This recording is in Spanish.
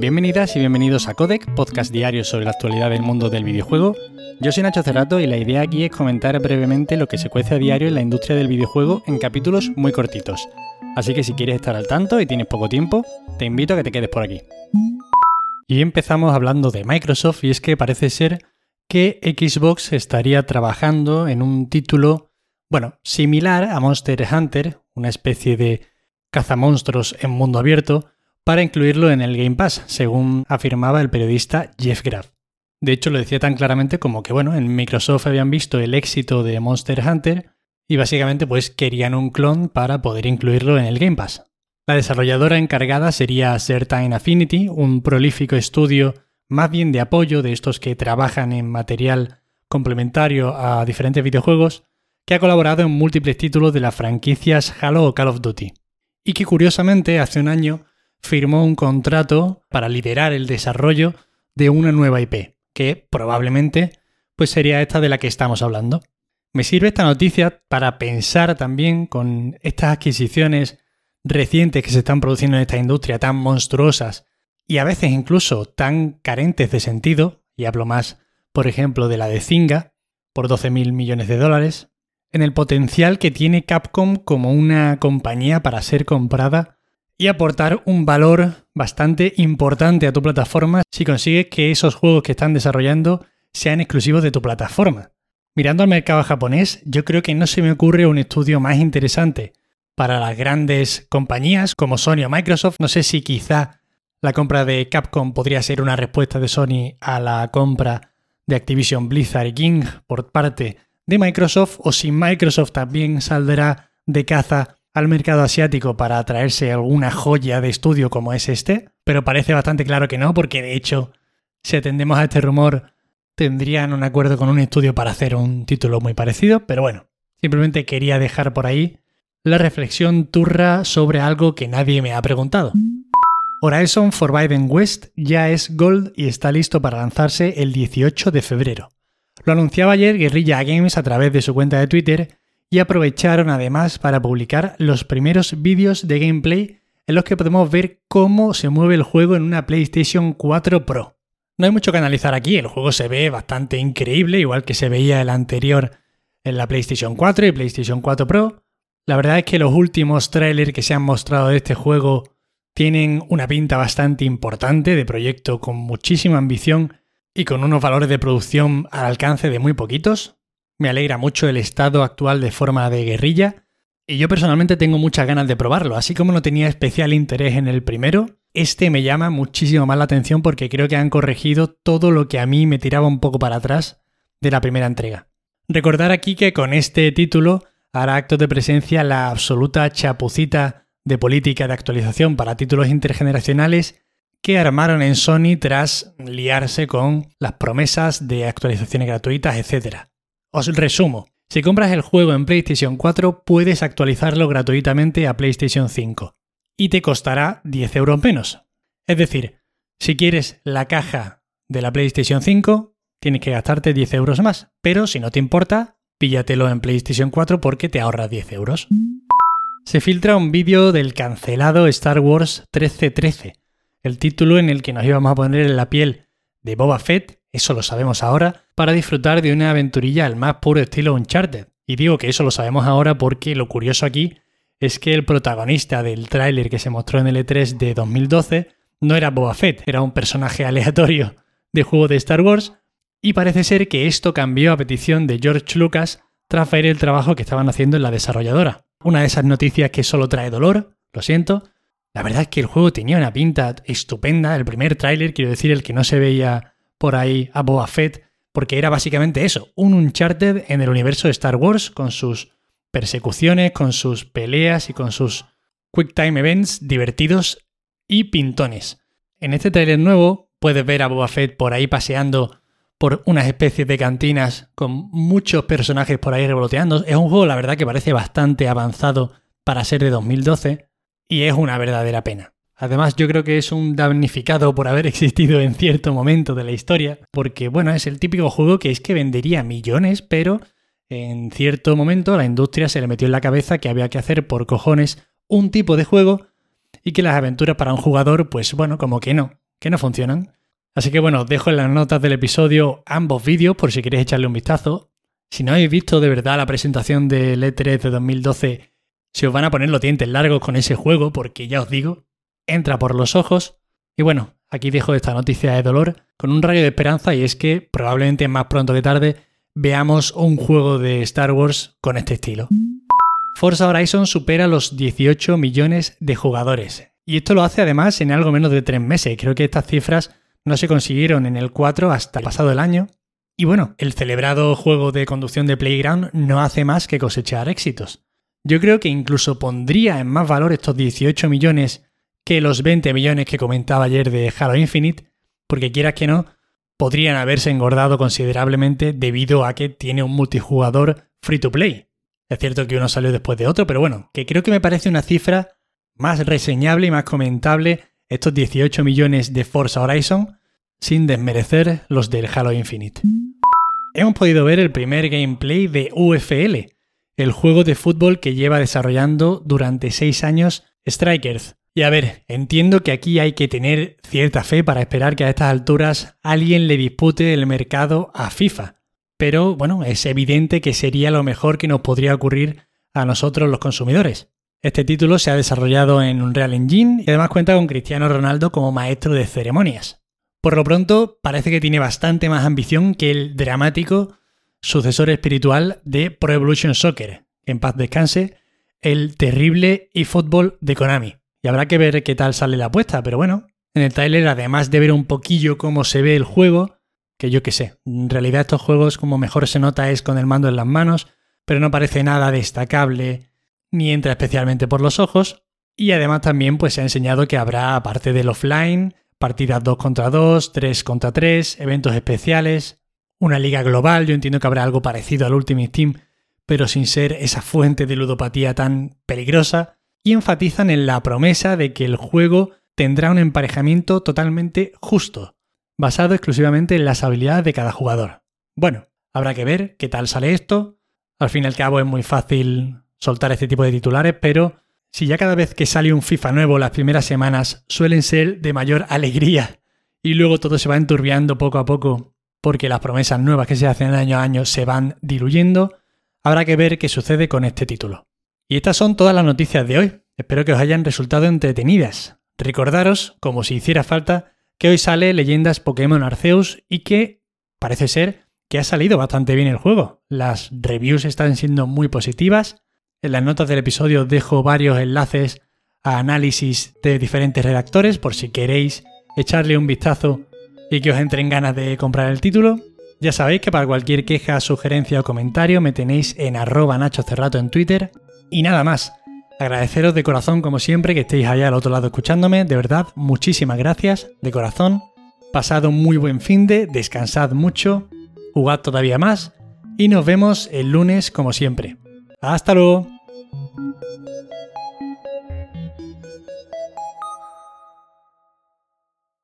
Bienvenidas y bienvenidos a Codec, podcast diario sobre la actualidad del mundo del videojuego. Yo soy Nacho Cerrato y la idea aquí es comentar brevemente lo que se cuece a diario en la industria del videojuego en capítulos muy cortitos. Así que si quieres estar al tanto y tienes poco tiempo, te invito a que te quedes por aquí. Y empezamos hablando de Microsoft y es que parece ser que Xbox estaría trabajando en un título, bueno, similar a Monster Hunter, una especie de cazamonstruos en mundo abierto, para incluirlo en el Game Pass, según afirmaba el periodista Jeff Graff. De hecho, lo decía tan claramente como que, bueno, en Microsoft habían visto el éxito de Monster Hunter y básicamente pues querían un clon para poder incluirlo en el Game Pass. La desarrolladora encargada sería Certain Affinity, un prolífico estudio más bien de apoyo de estos que trabajan en material complementario a diferentes videojuegos, que ha colaborado en múltiples títulos de las franquicias Halo o Call of Duty, y que curiosamente hace un año firmó un contrato para liderar el desarrollo de una nueva IP, que probablemente pues sería esta de la que estamos hablando. Me sirve esta noticia para pensar también con estas adquisiciones recientes que se están produciendo en esta industria tan monstruosas y a veces incluso tan carentes de sentido, y hablo más, por ejemplo, de la de Zynga, por 12.000 millones de dólares, en el potencial que tiene Capcom como una compañía para ser comprada y aportar un valor bastante importante a tu plataforma si consigues que esos juegos que están desarrollando sean exclusivos de tu plataforma. Mirando al mercado japonés, yo creo que no se me ocurre un estudio más interesante para las grandes compañías como Sony o Microsoft. No sé si quizá la compra de Capcom podría ser una respuesta de Sony a la compra de Activision Blizzard y King por parte de Microsoft o si Microsoft también saldrá de caza al mercado asiático para traerse alguna joya de estudio como es este, pero parece bastante claro que no, porque de hecho, si atendemos a este rumor, tendrían un acuerdo con un estudio para hacer un título muy parecido, pero bueno, simplemente quería dejar por ahí la reflexión turra sobre algo que nadie me ha preguntado. Horizon Forbidden West ya es Gold y está listo para lanzarse el 18 de febrero. Lo anunciaba ayer Guerrilla Games a través de su cuenta de Twitter y aprovecharon además para publicar los primeros vídeos de gameplay en los que podemos ver cómo se mueve el juego en una PlayStation 4 Pro. No hay mucho que analizar aquí, el juego se ve bastante increíble, igual que se veía el anterior en la PlayStation 4 y PlayStation 4 Pro. La verdad es que los últimos trailers que se han mostrado de este juego tienen una pinta bastante importante de proyecto con muchísima ambición y con unos valores de producción al alcance de muy poquitos. Me alegra mucho el estado actual de forma de guerrilla y yo personalmente tengo muchas ganas de probarlo, así como no tenía especial interés en el primero, este me llama muchísimo más la atención porque creo que han corregido todo lo que a mí me tiraba un poco para atrás de la primera entrega. Recordar aquí que con este título hará actos de presencia la absoluta chapucita de política de actualización para títulos intergeneracionales que armaron en Sony tras liarse con las promesas de actualizaciones gratuitas, etc. Os resumo. Si compras el juego en PlayStation 4, puedes actualizarlo gratuitamente a PlayStation 5 y te costará 10 euros menos. Es decir, si quieres la caja de la PlayStation 5, tienes que gastarte 10 euros más, pero si no te importa, píllatelo en PlayStation 4 porque te ahorra 10 euros. Se filtra un vídeo del cancelado Star Wars 1313, el título en el que nos íbamos a poner en la piel de Boba Fett eso lo sabemos ahora, para disfrutar de una aventurilla al más puro estilo Uncharted. Y digo que eso lo sabemos ahora porque lo curioso aquí es que el protagonista del tráiler que se mostró en el E3 de 2012 no era Boba Fett, era un personaje aleatorio de juego de Star Wars, y parece ser que esto cambió a petición de George Lucas tras ver el trabajo que estaban haciendo en la desarrolladora. Una de esas noticias que solo trae dolor, lo siento. La verdad es que el juego tenía una pinta estupenda, el primer tráiler, quiero decir, el que no se veía por ahí a Boba Fett, porque era básicamente eso, un Uncharted en el universo de Star Wars, con sus persecuciones, con sus peleas y con sus quick time events divertidos y pintones. En este trailer nuevo puedes ver a Boba Fett por ahí paseando por unas especies de cantinas con muchos personajes por ahí revoloteando. Es un juego, la verdad, que parece bastante avanzado para ser de 2012 y es una verdadera pena. Además, yo creo que es un damnificado por haber existido en cierto momento de la historia, porque bueno, es el típico juego que es que vendería millones, pero en cierto momento la industria se le metió en la cabeza que había que hacer por cojones un tipo de juego y que las aventuras para un jugador, pues bueno, como que no, que no funcionan. Así que bueno, os dejo en las notas del episodio ambos vídeos por si queréis echarle un vistazo. Si no habéis visto de verdad la presentación del E3 de 2012, se os van a poner los dientes largos con ese juego, porque ya os digo, entra por los ojos. Y bueno, aquí dejo esta noticia de dolor con un rayo de esperanza y es que probablemente más pronto que tarde veamos un juego de Star Wars con este estilo. Forza Horizon supera los 18 millones de jugadores. Y esto lo hace además en algo menos de tres meses. Creo que estas cifras no se consiguieron en el 4 hasta el pasado el año. Y bueno, el celebrado juego de conducción de Playground no hace más que cosechar éxitos. Yo creo que incluso pondría en más valor estos 18 millones que los 20 millones que comentaba ayer de Halo Infinite, porque quieras que no, podrían haberse engordado considerablemente debido a que tiene un multijugador free to play. Es cierto que uno salió después de otro, pero bueno, que creo que me parece una cifra más reseñable y más comentable estos 18 millones de Forza Horizon sin desmerecer los del Halo Infinite. Hemos podido ver el primer gameplay de UFL, el juego de fútbol que lleva desarrollando durante 6 años Strikers, y a ver, entiendo que aquí hay que tener cierta fe para esperar que a estas alturas alguien le dispute el mercado a FIFA. Pero bueno, es evidente que sería lo mejor que nos podría ocurrir a nosotros los consumidores. Este título se ha desarrollado en Unreal Engine y además cuenta con Cristiano Ronaldo como maestro de ceremonias. Por lo pronto, parece que tiene bastante más ambición que el dramático sucesor espiritual de Pro Evolution Soccer, en paz descanse, el terrible eFootball de Konami. Y habrá que ver qué tal sale la apuesta, pero bueno, en el trailer, además de ver un poquillo cómo se ve el juego, que yo qué sé, en realidad estos juegos como mejor se nota es con el mando en las manos, pero no parece nada destacable, ni entra especialmente por los ojos, y además también pues se ha enseñado que habrá, aparte del offline, partidas 2 contra 2, 3 contra 3, eventos especiales, una liga global, yo entiendo que habrá algo parecido al Ultimate Team, pero sin ser esa fuente de ludopatía tan peligrosa, y enfatizan en la promesa de que el juego tendrá un emparejamiento totalmente justo, basado exclusivamente en las habilidades de cada jugador. Bueno, habrá que ver qué tal sale esto. Al fin y al cabo es muy fácil soltar este tipo de titulares, pero si ya cada vez que sale un FIFA nuevo las primeras semanas suelen ser de mayor alegría y luego todo se va enturbiando poco a poco porque las promesas nuevas que se hacen año a año se van diluyendo, habrá que ver qué sucede con este título. Y estas son todas las noticias de hoy. Espero que os hayan resultado entretenidas. Recordaros, como si hiciera falta, que hoy sale Leyendas Pokémon Arceus y que parece ser que ha salido bastante bien el juego. Las reviews están siendo muy positivas. En las notas del episodio dejo varios enlaces a análisis de diferentes redactores por si queréis echarle un vistazo y que os entren ganas de comprar el título. Ya sabéis que para cualquier queja, sugerencia o comentario me tenéis en arroba Nacho Cerrato en Twitter y nada más. Agradeceros de corazón, como siempre, que estéis allá al otro lado escuchándome. De verdad, muchísimas gracias, de corazón. Pasad un muy buen fin de, descansad mucho, jugad todavía más y nos vemos el lunes como siempre. Hasta luego.